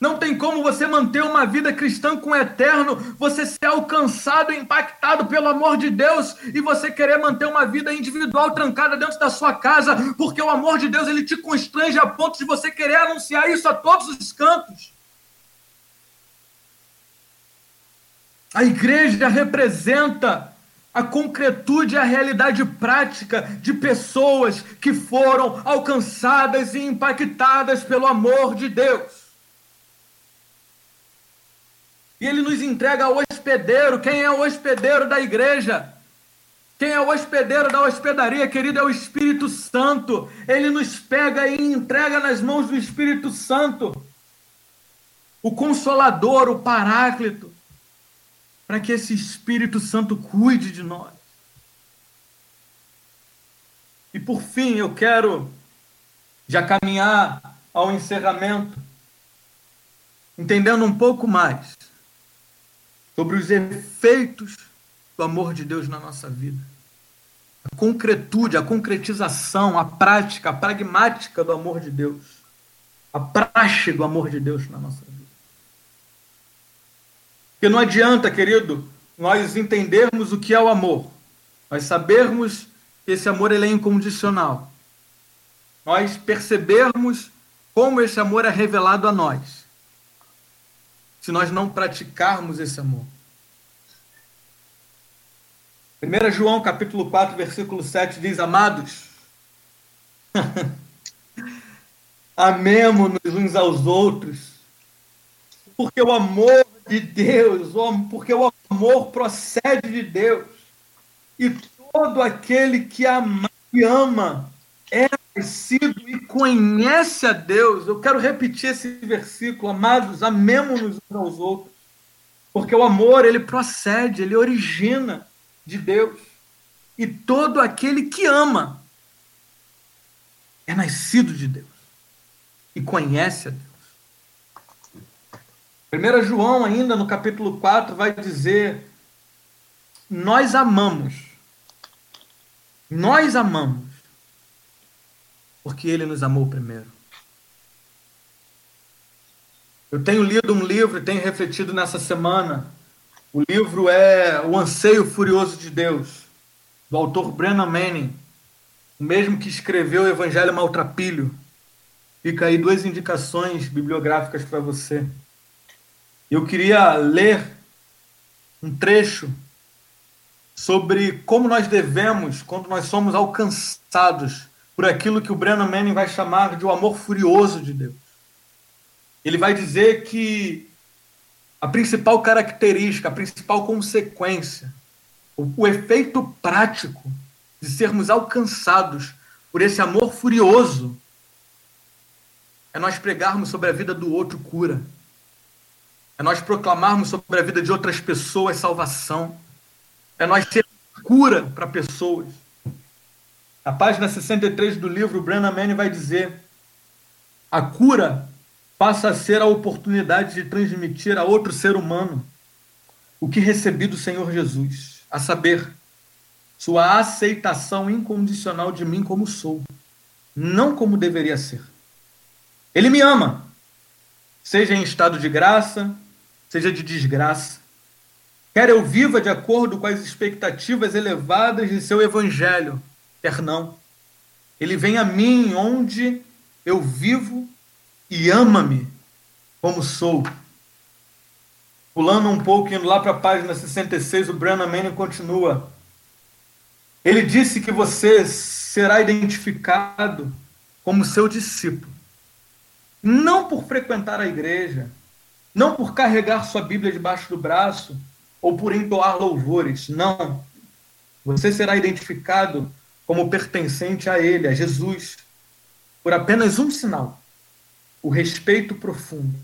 Não tem como você manter uma vida cristã com o eterno, você ser alcançado impactado pelo amor de Deus e você querer manter uma vida individual trancada dentro da sua casa, porque o amor de Deus ele te constrange a ponto de você querer anunciar isso a todos os cantos. A igreja representa a concretude a realidade prática de pessoas que foram alcançadas e impactadas pelo amor de Deus. E ele nos entrega o hospedeiro. Quem é o hospedeiro da igreja? Quem é o hospedeiro da hospedaria, querido, é o Espírito Santo. Ele nos pega e entrega nas mãos do Espírito Santo. O Consolador, o Paráclito para que esse Espírito Santo cuide de nós. E por fim, eu quero já caminhar ao encerramento, entendendo um pouco mais sobre os efeitos do amor de Deus na nossa vida. A concretude, a concretização, a prática, a pragmática do amor de Deus. A praxe do amor de Deus na nossa vida. Porque não adianta, querido, nós entendermos o que é o amor, nós sabermos que esse amor ele é incondicional, nós percebermos como esse amor é revelado a nós, se nós não praticarmos esse amor. 1 João capítulo 4, versículo 7 diz: Amados, amemo-nos uns aos outros, porque o amor de Deus, porque o amor procede de Deus. E todo aquele que ama, que ama é nascido e conhece a Deus. Eu quero repetir esse versículo, amados, amemos-nos uns aos outros. Porque o amor, ele procede, ele origina de Deus. E todo aquele que ama é nascido de Deus e conhece a Deus. 1 João, ainda no capítulo 4, vai dizer: Nós amamos. Nós amamos. Porque ele nos amou primeiro. Eu tenho lido um livro e tenho refletido nessa semana. O livro é O Anseio Furioso de Deus, do autor Brennan Manning, o mesmo que escreveu o Evangelho Maltrapilho. Fica aí duas indicações bibliográficas para você. Eu queria ler um trecho sobre como nós devemos, quando nós somos alcançados por aquilo que o Brennan Manning vai chamar de o amor furioso de Deus. Ele vai dizer que a principal característica, a principal consequência, o, o efeito prático de sermos alcançados por esse amor furioso é nós pregarmos sobre a vida do outro cura é nós proclamarmos sobre a vida de outras pessoas salvação, é nós ser cura para pessoas. Na página 63 do livro, Brennan Manning vai dizer: a cura passa a ser a oportunidade de transmitir a outro ser humano o que recebi do Senhor Jesus, a saber, sua aceitação incondicional de mim como sou, não como deveria ser. Ele me ama, seja em estado de graça, seja de desgraça. Quer eu viva de acordo com as expectativas elevadas de seu evangelho, quer não. Ele vem a mim onde eu vivo e ama-me como sou. Pulando um pouco, indo lá para a página 66, o Brennan Manning continua. Ele disse que você será identificado como seu discípulo, não por frequentar a igreja, não por carregar sua Bíblia debaixo do braço ou por entoar louvores, não. Você será identificado como pertencente a Ele, a Jesus, por apenas um sinal: o respeito profundo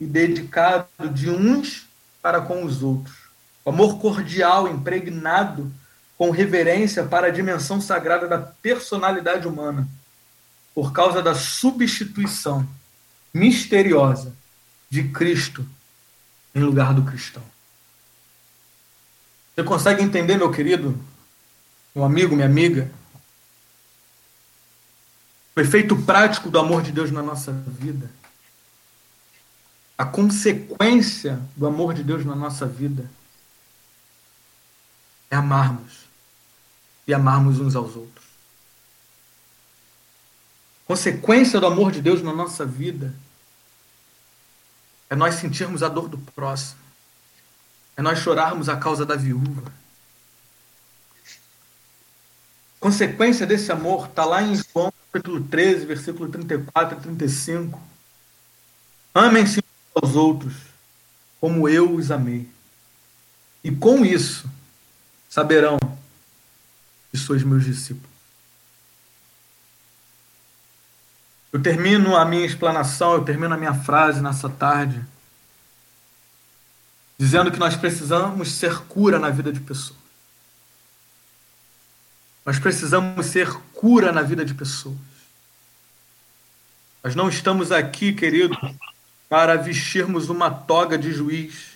e dedicado de uns para com os outros. O amor cordial, impregnado com reverência para a dimensão sagrada da personalidade humana, por causa da substituição misteriosa de Cristo em lugar do cristão. Você consegue entender, meu querido, meu amigo, minha amiga, o efeito prático do amor de Deus na nossa vida? A consequência do amor de Deus na nossa vida é amarmos e amarmos uns aos outros. Consequência do amor de Deus na nossa vida é nós sentirmos a dor do próximo é nós chorarmos a causa da viúva. Consequência desse amor está lá em João capítulo 13, versículo 34 e 35. Amem-se aos outros, como eu os amei. E com isso saberão que sois meus discípulos. Eu termino a minha explanação, eu termino a minha frase nessa tarde dizendo que nós precisamos ser cura na vida de pessoas. Nós precisamos ser cura na vida de pessoas. Nós não estamos aqui, querido, para vestirmos uma toga de juiz.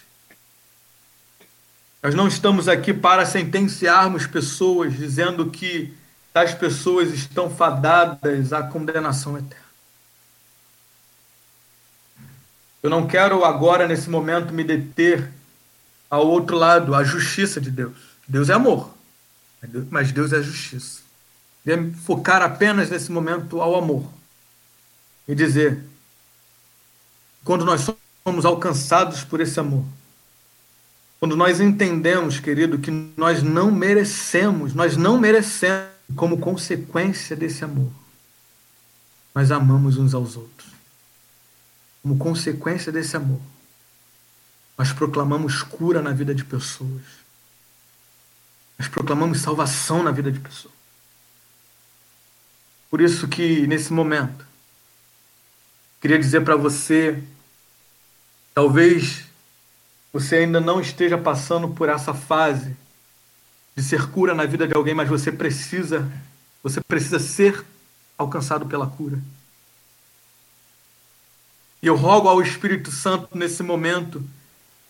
Nós não estamos aqui para sentenciarmos pessoas dizendo que tais pessoas estão fadadas à condenação eterna. Eu não quero agora, nesse momento, me deter ao outro lado, a justiça de Deus. Deus é amor, mas Deus é justiça. Queria focar apenas nesse momento ao amor e dizer: quando nós somos alcançados por esse amor, quando nós entendemos, querido, que nós não merecemos, nós não merecemos, como consequência desse amor, nós amamos uns aos outros como consequência desse amor, nós proclamamos cura na vida de pessoas. Nós proclamamos salvação na vida de pessoas. Por isso que nesse momento queria dizer para você, talvez você ainda não esteja passando por essa fase de ser cura na vida de alguém, mas você precisa, você precisa ser alcançado pela cura. E eu rogo ao Espírito Santo nesse momento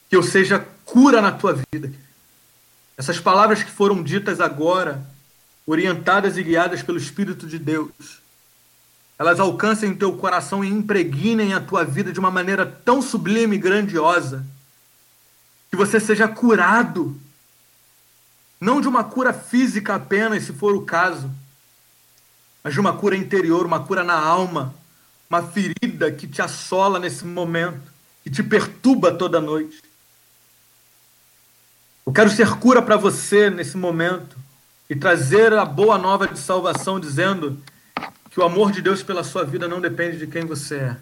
que eu seja cura na tua vida. Essas palavras que foram ditas agora, orientadas e guiadas pelo Espírito de Deus, elas alcancem o teu coração e impregnem a tua vida de uma maneira tão sublime e grandiosa, que você seja curado, não de uma cura física apenas, se for o caso, mas de uma cura interior, uma cura na alma, uma ferida que te assola nesse momento, que te perturba toda noite. Eu quero ser cura para você nesse momento e trazer a boa nova de salvação, dizendo que o amor de Deus pela sua vida não depende de quem você é,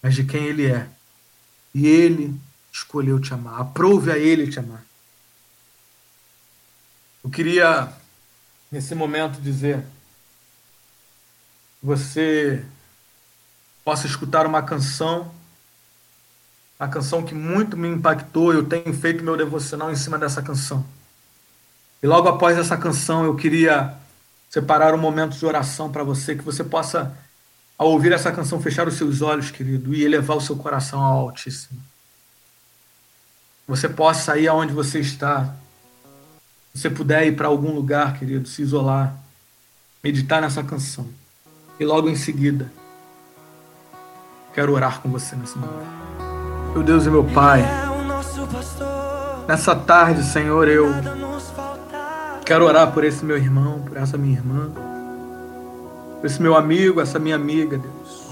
mas de quem Ele é. E Ele escolheu te amar. Aprove a Ele te amar. Eu queria, nesse momento, dizer que você possa escutar uma canção, uma canção que muito me impactou. Eu tenho feito meu devocional em cima dessa canção. E logo após essa canção, eu queria separar um momento de oração para você, que você possa, ao ouvir essa canção, fechar os seus olhos, querido, e elevar o seu coração ao Altíssimo. Você possa ir aonde você está. Se você puder ir para algum lugar, querido, se isolar, meditar nessa canção. E logo em seguida, Quero orar com você nesse momento. Meu Deus e meu Pai, nessa tarde, Senhor, eu quero orar por esse meu irmão, por essa minha irmã, por esse meu amigo, essa minha amiga, Deus.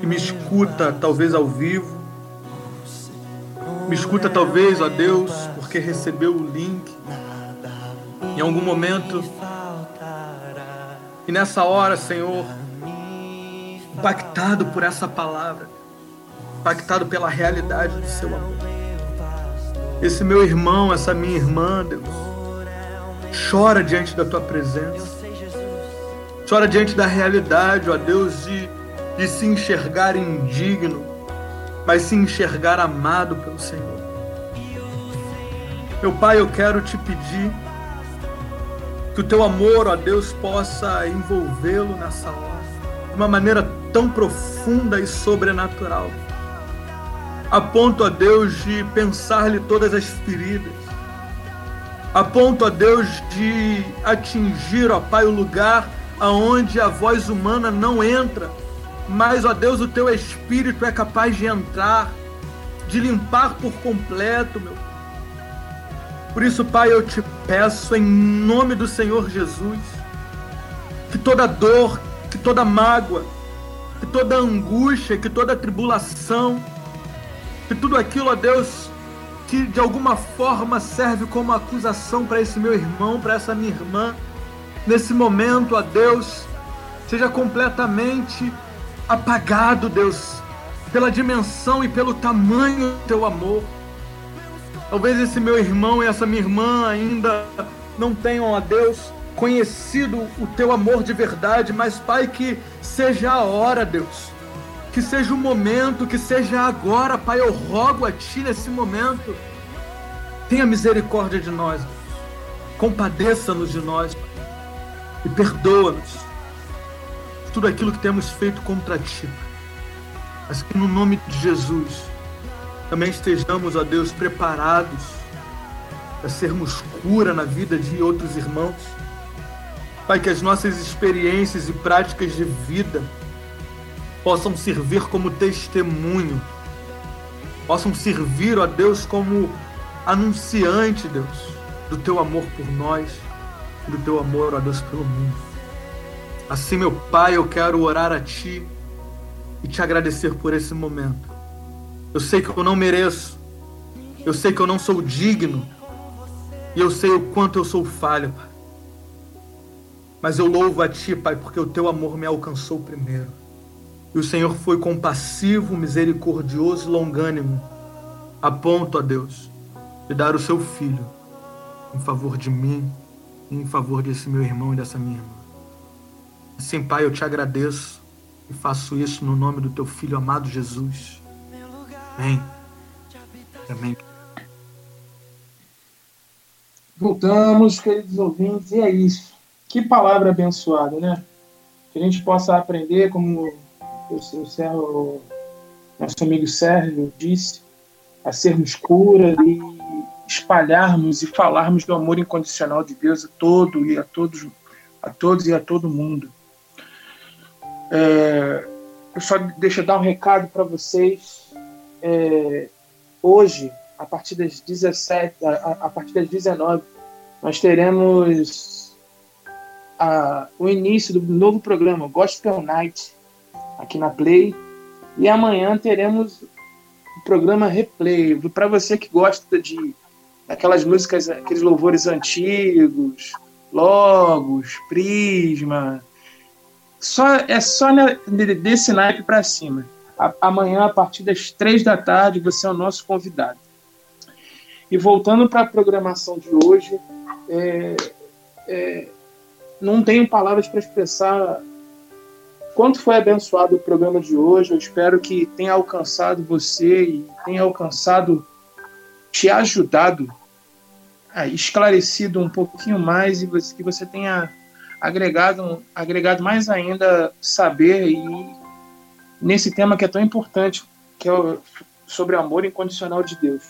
Que me escuta, talvez ao vivo. Me escuta, talvez, ó Deus, porque recebeu o link. Em algum momento. E nessa hora, Senhor, impactado por essa palavra, impactado pela realidade do seu amor. Esse meu irmão, essa minha irmã, Deus, chora diante da tua presença. Chora diante da realidade, ó Deus, de, de se enxergar indigno, mas se enxergar amado pelo Senhor. Meu Pai, eu quero te pedir que o teu amor, ó Deus, possa envolvê-lo nessa hora, de uma maneira tão profunda e sobrenatural, a ponto, ó Deus, de pensar-lhe todas as feridas, a ponto, ó Deus, de atingir, ó Pai, o lugar aonde a voz humana não entra, mas, ó Deus, o teu Espírito é capaz de entrar, de limpar por completo, meu por isso, Pai, eu te peço em nome do Senhor Jesus, que toda dor, que toda mágoa, que toda angústia, que toda tribulação, que tudo aquilo, ó Deus, que de alguma forma serve como acusação para esse meu irmão, para essa minha irmã, nesse momento, ó Deus, seja completamente apagado, Deus, pela dimensão e pelo tamanho do teu amor. Talvez esse meu irmão e essa minha irmã ainda não tenham, a Deus, conhecido o teu amor de verdade, mas, Pai, que seja a hora, Deus. Que seja o momento, que seja agora, Pai. Eu rogo a Ti nesse momento. Tenha misericórdia de nós. Compadeça-nos de nós. E perdoa-nos tudo aquilo que temos feito contra Ti. Mas que no nome de Jesus também estejamos, ó Deus, preparados para sermos cura na vida de outros irmãos. Pai, que as nossas experiências e práticas de vida possam servir como testemunho, possam servir, ó Deus, como anunciante, Deus, do teu amor por nós do teu amor, ó Deus, pelo mundo. Assim, meu Pai, eu quero orar a Ti e te agradecer por esse momento. Eu sei que eu não mereço. Eu sei que eu não sou digno. E eu sei o quanto eu sou falho, Pai. Mas eu louvo a Ti, Pai, porque o Teu amor me alcançou primeiro. E o Senhor foi compassivo, misericordioso e longânimo, a ponto, Deus, de dar o Seu Filho em favor de mim e em favor desse meu irmão e dessa minha irmã. Assim, Pai, eu te agradeço e faço isso no nome do Teu Filho amado Jesus. Amém. Amém. Voltamos, queridos ouvintes, e é isso. Que palavra abençoada, né? Que a gente possa aprender, como o, seu Sérgio, nosso amigo Sérgio disse, a sermos cura e espalharmos e falarmos do amor incondicional de Deus a todo e a todos, a todos e a todo mundo. É, eu só deixo eu dar um recado para vocês é, hoje, a partir das 17, a, a, partir das 19, nós teremos a, o início do novo programa Gospel Night aqui na Play. E amanhã teremos o programa Replay. Para você que gosta de aquelas músicas, aqueles louvores antigos, Logos, Prisma. Só, é só desse naipe para cima amanhã, a partir das três da tarde, você é o nosso convidado. E voltando para a programação de hoje, é, é, não tenho palavras para expressar quanto foi abençoado o programa de hoje. Eu espero que tenha alcançado você e tenha alcançado, te ajudado, a esclarecido um pouquinho mais e que você tenha agregado, agregado mais ainda saber e nesse tema que é tão importante, que é o, sobre o amor incondicional de Deus.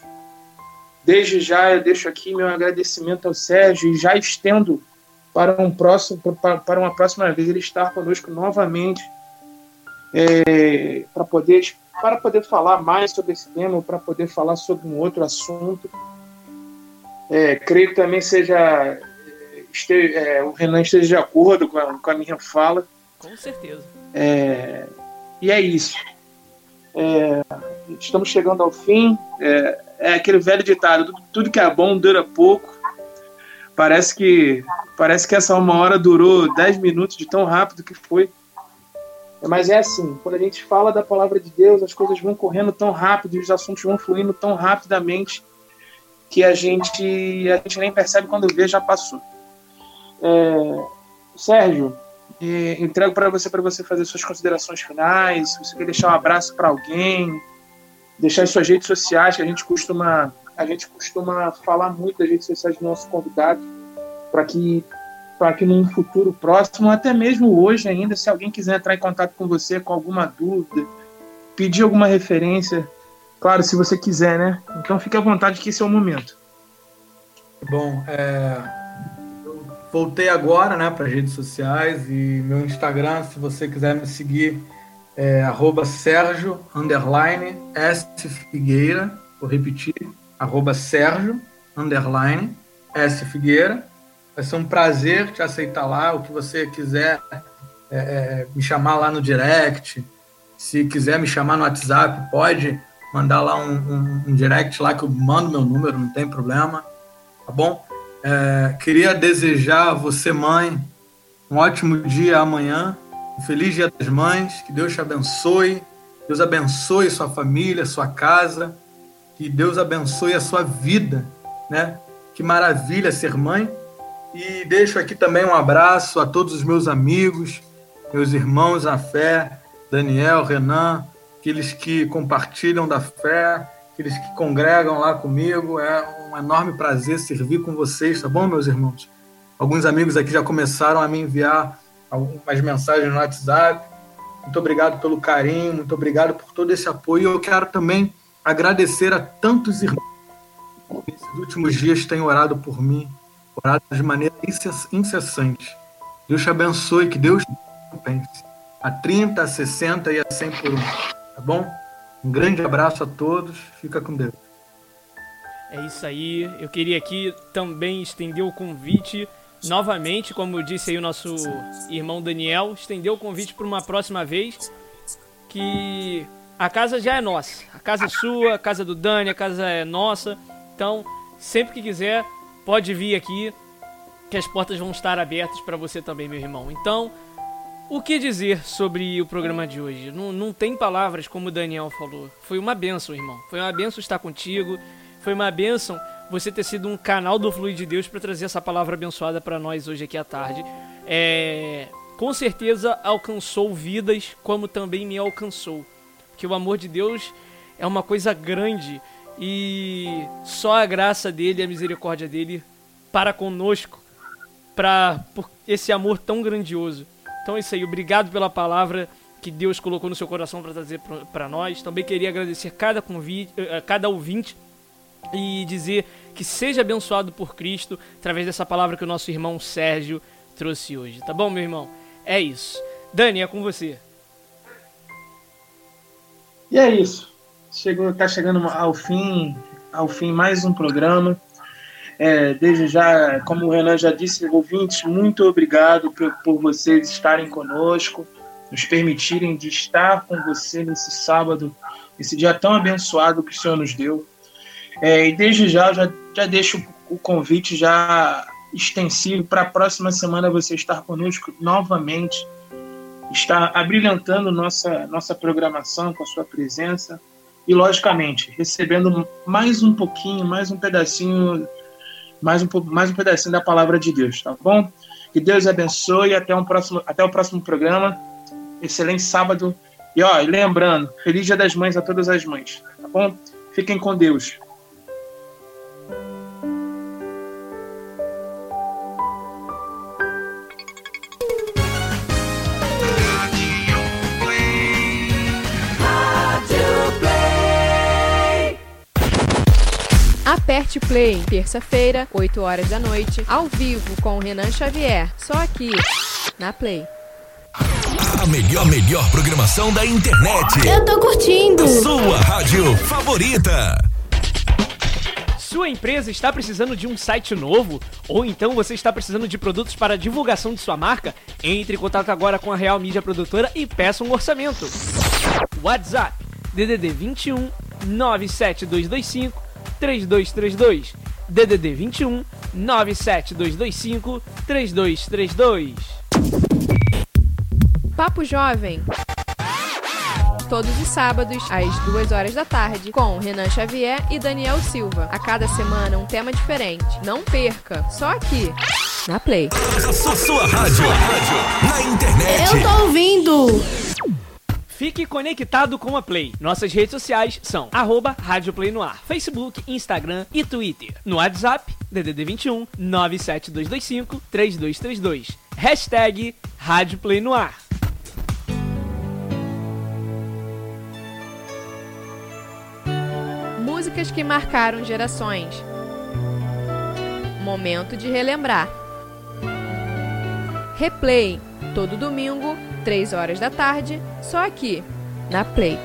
Desde já eu deixo aqui meu agradecimento ao Sérgio e já estendo para um próximo para, uma próxima vez ele estar conosco novamente é, para poder para poder falar mais sobre esse tema, para poder falar sobre um outro assunto. É, creio que também seja este, é, o Renan esteja de acordo com a, com a minha fala. Com certeza. É, e é isso. É, estamos chegando ao fim. É, é, aquele velho ditado: tudo que é bom dura pouco. Parece que parece que essa uma hora durou 10 minutos de tão rápido que foi. Mas é assim, quando a gente fala da palavra de Deus, as coisas vão correndo tão rápido, os assuntos vão fluindo tão rapidamente que a gente a gente nem percebe quando vê já passou. É, Sérgio, é, entrego para você para você fazer suas considerações finais. Se você quer deixar um abraço para alguém, deixar as suas redes sociais, que a gente costuma a gente costuma falar muito das redes sociais do nosso convidado, para que para que num futuro próximo, até mesmo hoje ainda, se alguém quiser entrar em contato com você com alguma dúvida, pedir alguma referência, claro, se você quiser, né? Então fique à vontade que esse é o momento. Bom, é, eu voltei agora, né, para as redes sociais e meu Instagram, se você quiser me seguir, é arroba Sérgio underline S Figueira, vou repetir, arroba Sérgio underline S Figueira. Vai ser um prazer te aceitar lá, o que você quiser é, é, me chamar lá no direct. Se quiser me chamar no WhatsApp, pode mandar lá um, um, um direct lá que eu mando meu número, não tem problema tá bom? É, queria desejar a você, mãe, um ótimo dia amanhã, um feliz dia das mães, que Deus te abençoe, Deus abençoe sua família, sua casa, que Deus abençoe a sua vida, né? Que maravilha ser mãe. E deixo aqui também um abraço a todos os meus amigos, meus irmãos na fé, Daniel, Renan, aqueles que compartilham da fé, aqueles que congregam lá comigo. É um enorme prazer servir com vocês, tá bom, meus irmãos? Alguns amigos aqui já começaram a me enviar algumas mensagens no WhatsApp. Muito obrigado pelo carinho, muito obrigado por todo esse apoio. Eu quero também agradecer a tantos irmãos que nesses últimos dias têm orado por mim, orado de maneira incessante. Deus te abençoe, que Deus te recompense. A 30, a 60 e a 100 por um. Tá bom? Um grande abraço a todos. Fica com Deus. É isso aí. Eu queria aqui também estender o convite novamente, como disse aí o nosso irmão Daniel, estender o convite para uma próxima vez que a casa já é nossa. A casa é sua, a casa do Dani, a casa é nossa. Então, sempre que quiser, pode vir aqui que as portas vão estar abertas para você também, meu irmão. Então, o que dizer sobre o programa de hoje? Não, não tem palavras, como o Daniel falou. Foi uma benção, irmão. Foi uma benção estar contigo. Foi uma benção você ter sido um canal do Fluir de Deus para trazer essa palavra abençoada para nós hoje aqui à tarde. É, com certeza alcançou vidas, como também me alcançou. Porque o amor de Deus é uma coisa grande e só a graça dele, a misericórdia dele para conosco, para por esse amor tão grandioso. Então é isso aí, obrigado pela palavra que Deus colocou no seu coração para trazer para nós. Também queria agradecer cada convite, eh, cada ouvinte e dizer que seja abençoado por Cristo através dessa palavra que o nosso irmão Sérgio trouxe hoje. Tá bom, meu irmão? É isso. Dani, é com você. E é isso. Chegou, tá chegando ao fim, ao fim mais um programa. É, desde já, como o Renan já disse, ouvintes, muito obrigado por, por vocês estarem conosco, nos permitirem de estar com você nesse sábado, esse dia tão abençoado que o Senhor nos deu. É, e desde já, já, já deixo o convite já extensivo para a próxima semana você estar conosco novamente, estar abrilhantando nossa, nossa programação com a sua presença e, logicamente, recebendo mais um pouquinho, mais um pedacinho mais um, mais um pedacinho da palavra de Deus, tá bom? Que Deus abençoe até, um próximo, até o próximo programa. Excelente sábado. E ó, lembrando, feliz dia das mães a todas as mães, tá bom? Fiquem com Deus. Aperte Play, terça-feira, 8 horas da noite, ao vivo com o Renan Xavier. Só aqui, na Play. A melhor, melhor programação da internet. Eu tô curtindo. Sua rádio favorita. Sua empresa está precisando de um site novo? Ou então você está precisando de produtos para divulgação de sua marca? Entre em contato agora com a Real Mídia Produtora e peça um orçamento. WhatsApp DDD 21 97225 3232. DDD 21 97225 3232. Papo Jovem. Todos os sábados, às 2 horas da tarde, com Renan Xavier e Daniel Silva. A cada semana, um tema diferente. Não perca, só aqui. na Play. A sua, sua rádio. Na internet. Eu tô ouvindo. Fique conectado com a Play. Nossas redes sociais são arroba Rádio Play no ar, Facebook, Instagram e Twitter. No WhatsApp, DDD 21 97225 3232. Hashtag Rádio Play no ar. Músicas que marcaram gerações. Momento de relembrar. Replay, todo domingo, 3 horas da tarde, só aqui, na Play.